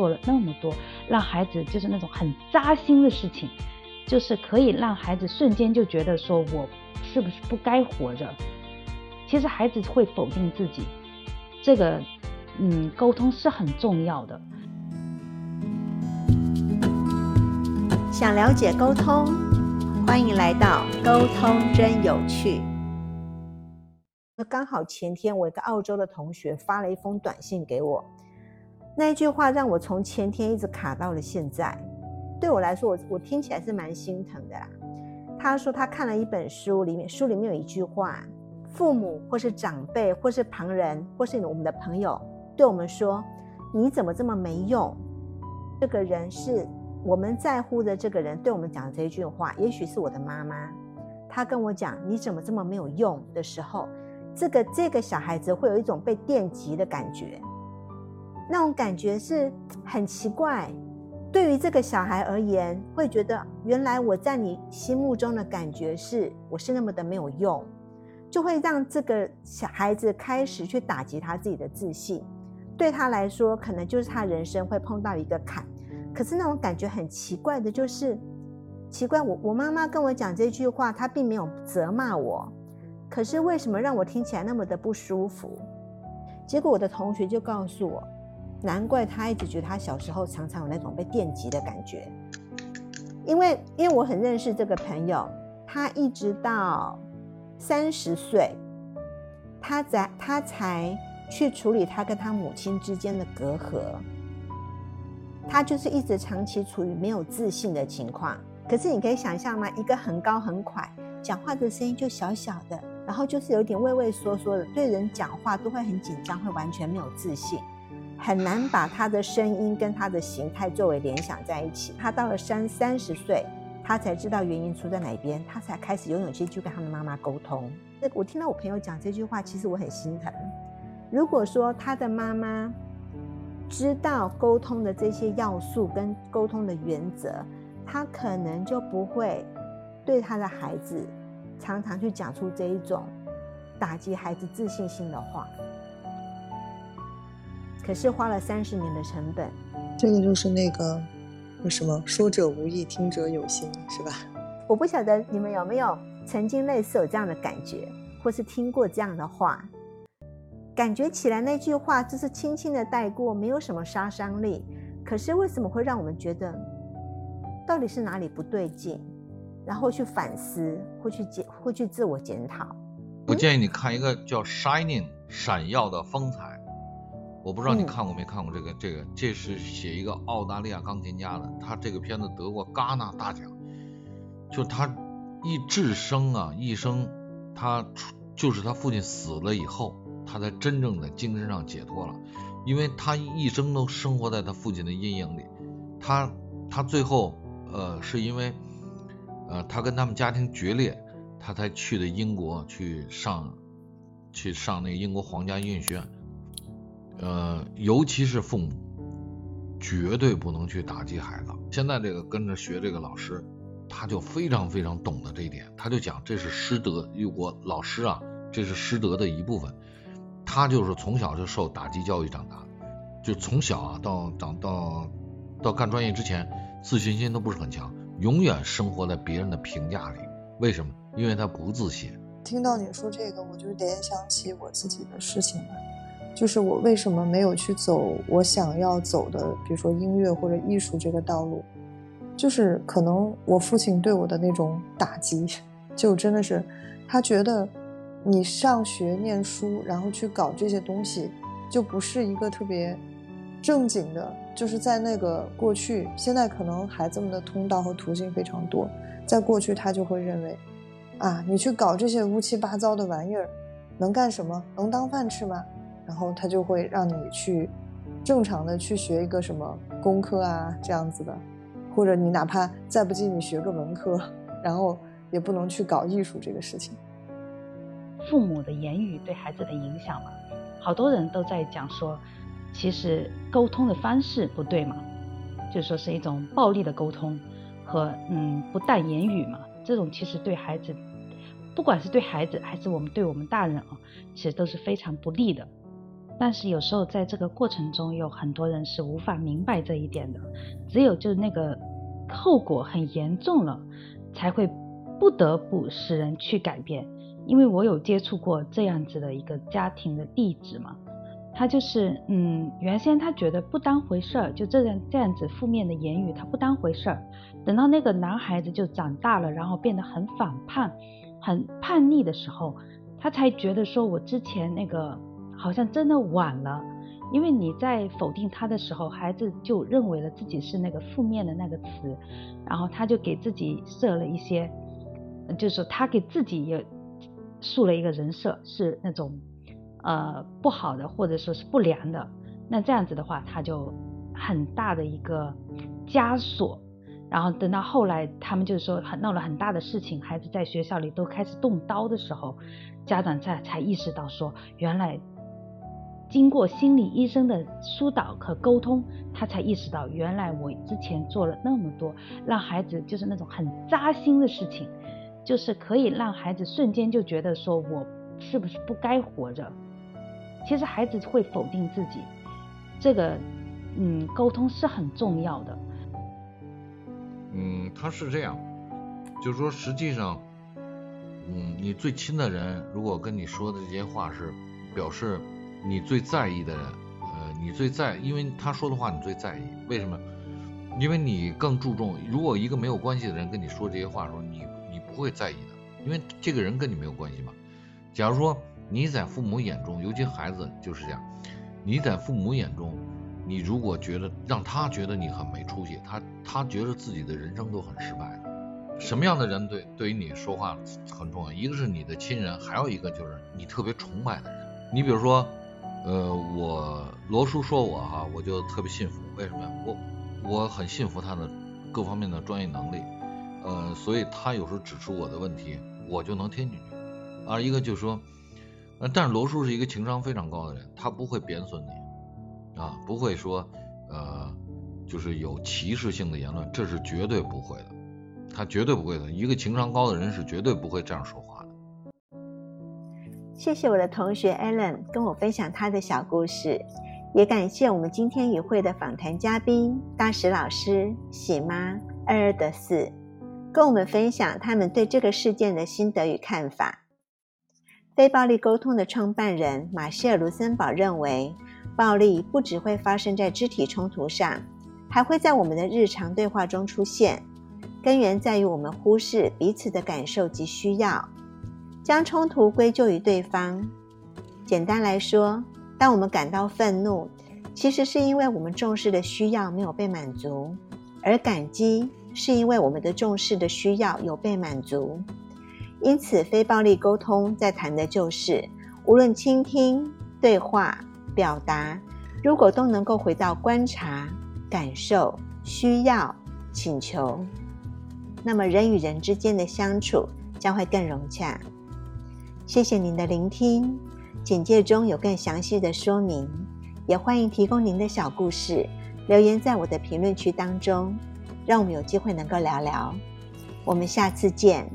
做了那么多，让孩子就是那种很扎心的事情，就是可以让孩子瞬间就觉得说我是不是不该活着？其实孩子会否定自己，这个嗯，沟通是很重要的。想了解沟通，欢迎来到沟通真有趣。那刚好前天我一个澳洲的同学发了一封短信给我，那一句话让我从前天一直卡到了现在。对我来说，我我听起来是蛮心疼的啦。他说他看了一本书，里面书里面有一句话：父母或是长辈或是旁人或是我们的朋友对我们说：“你怎么这么没用？”这个人是。我们在乎的这个人对我们讲这一句话，也许是我的妈妈，她跟我讲：“你怎么这么没有用？”的时候，这个这个小孩子会有一种被电击的感觉，那种感觉是很奇怪。对于这个小孩而言，会觉得原来我在你心目中的感觉是我是那么的没有用，就会让这个小孩子开始去打击他自己的自信。对他来说，可能就是他人生会碰到一个坎。可是那种感觉很奇怪的，就是奇怪。我我妈妈跟我讲这句话，她并没有责骂我，可是为什么让我听起来那么的不舒服？结果我的同学就告诉我，难怪他一直觉得他小时候常常有那种被电击的感觉。因为因为我很认识这个朋友，他一直到三十岁，他在他才去处理他跟他母亲之间的隔阂。他就是一直长期处于没有自信的情况。可是你可以想象吗？一个很高很快，讲话的声音就小小的，然后就是有点畏畏缩缩的，对人讲话都会很紧张，会完全没有自信，很难把他的声音跟他的形态作为联想在一起。他到了三三十岁，他才知道原因出在哪边，他才开始有勇气去跟他的妈妈沟通。那我听到我朋友讲这句话，其实我很心疼。如果说他的妈妈，知道沟通的这些要素跟沟通的原则，他可能就不会对他的孩子常常去讲出这一种打击孩子自信心的话。可是花了三十年的成本，这个就是那个为什么说者无意，听者有心，是吧？我不晓得你们有没有曾经类似有这样的感觉，或是听过这样的话。感觉起来那句话就是轻轻的带过，没有什么杀伤力。可是为什么会让我们觉得到底是哪里不对劲？然后去反思，会去检，会去自我检讨。我建议你看一个叫《Shining》闪耀的风采。我不知道你看过没看过这个？这个这是写一个澳大利亚钢琴家的，他这个片子得过戛纳大奖。就他一至生啊，一生他就是他父亲死了以后。他才真正的精神上解脱了，因为他一生都生活在他父亲的阴影里。他他最后呃是因为呃他跟他们家庭决裂，他才去的英国去上去上那个英国皇家音乐学院。呃，尤其是父母绝对不能去打击孩子。现在这个跟着学这个老师，他就非常非常懂得这一点，他就讲这是师德，我老师啊，这是师德的一部分。他就是从小就受打击教育长大，就从小啊到长到到干专业之前，自信心都不是很强，永远生活在别人的评价里。为什么？因为他不自信。听到你说这个，我就联想起我自己的事情来，就是我为什么没有去走我想要走的，比如说音乐或者艺术这个道路，就是可能我父亲对我的那种打击，就真的是他觉得。你上学念书，然后去搞这些东西，就不是一个特别正经的。就是在那个过去，现在可能孩子们的通道和途径非常多。在过去，他就会认为，啊，你去搞这些乌七八糟的玩意儿，能干什么？能当饭吃吗？然后他就会让你去正常的去学一个什么工科啊这样子的，或者你哪怕再不济，你学个文科，然后也不能去搞艺术这个事情。父母的言语对孩子的影响嘛，好多人都在讲说，其实沟通的方式不对嘛，就说是一种暴力的沟通和嗯不带言语嘛，这种其实对孩子，不管是对孩子还是我们对我们大人啊，其实都是非常不利的。但是有时候在这个过程中，有很多人是无法明白这一点的。只有就是那个后果很严重了，才会不得不使人去改变。因为我有接触过这样子的一个家庭的例子嘛，他就是嗯，原先他觉得不当回事儿，就这样这样子负面的言语他不当回事儿。等到那个男孩子就长大了，然后变得很反叛、很叛逆的时候，他才觉得说我之前那个。好像真的晚了，因为你在否定他的时候，孩子就认为了自己是那个负面的那个词，然后他就给自己设了一些，就是他给自己也树了一个人设，是那种呃不好的或者说是不良的。那这样子的话，他就很大的一个枷锁。然后等到后来，他们就是说很闹了很大的事情，孩子在学校里都开始动刀的时候，家长才才意识到说原来。经过心理医生的疏导和沟通，他才意识到，原来我之前做了那么多，让孩子就是那种很扎心的事情，就是可以让孩子瞬间就觉得说我是不是不该活着。其实孩子会否定自己，这个嗯，沟通是很重要的。嗯，他是这样，就是说实际上，嗯，你最亲的人如果跟你说的这些话是表示。你最在意的人，呃，你最在，因为他说的话你最在意，为什么？因为你更注重。如果一个没有关系的人跟你说这些话的时候，你你不会在意的，因为这个人跟你没有关系嘛。假如说你在父母眼中，尤其孩子就是这样，你在父母眼中，你如果觉得让他觉得你很没出息，他他觉得自己的人生都很失败。什么样的人对对于你说话很重要？一个是你的亲人，还有一个就是你特别崇拜的人。你比如说。呃，我罗叔说我哈，我就特别信服。为什么呀？我我很信服他的各方面的专业能力，呃，所以他有时候指出我的问题，我就能听进去。啊，一个就是说，呃，但是罗叔是一个情商非常高的人，他不会贬损你，啊，不会说，呃，就是有歧视性的言论，这是绝对不会的，他绝对不会的。一个情商高的人是绝对不会这样说话。谢谢我的同学 Alan 跟我分享他的小故事，也感谢我们今天与会的访谈嘉宾大石老师、喜妈二二的四，跟我们分享他们对这个事件的心得与看法。非暴力沟通的创办人马歇尔·卢森堡认为，暴力不只会发生在肢体冲突上，还会在我们的日常对话中出现，根源在于我们忽视彼此的感受及需要。将冲突归咎于对方。简单来说，当我们感到愤怒，其实是因为我们重视的需要没有被满足；而感激是因为我们的重视的需要有被满足。因此，非暴力沟通在谈的就是，无论倾听、对话、表达，如果都能够回到观察、感受、需要、请求，那么人与人之间的相处将会更融洽。谢谢您的聆听，简介中有更详细的说明，也欢迎提供您的小故事留言在我的评论区当中，让我们有机会能够聊聊。我们下次见。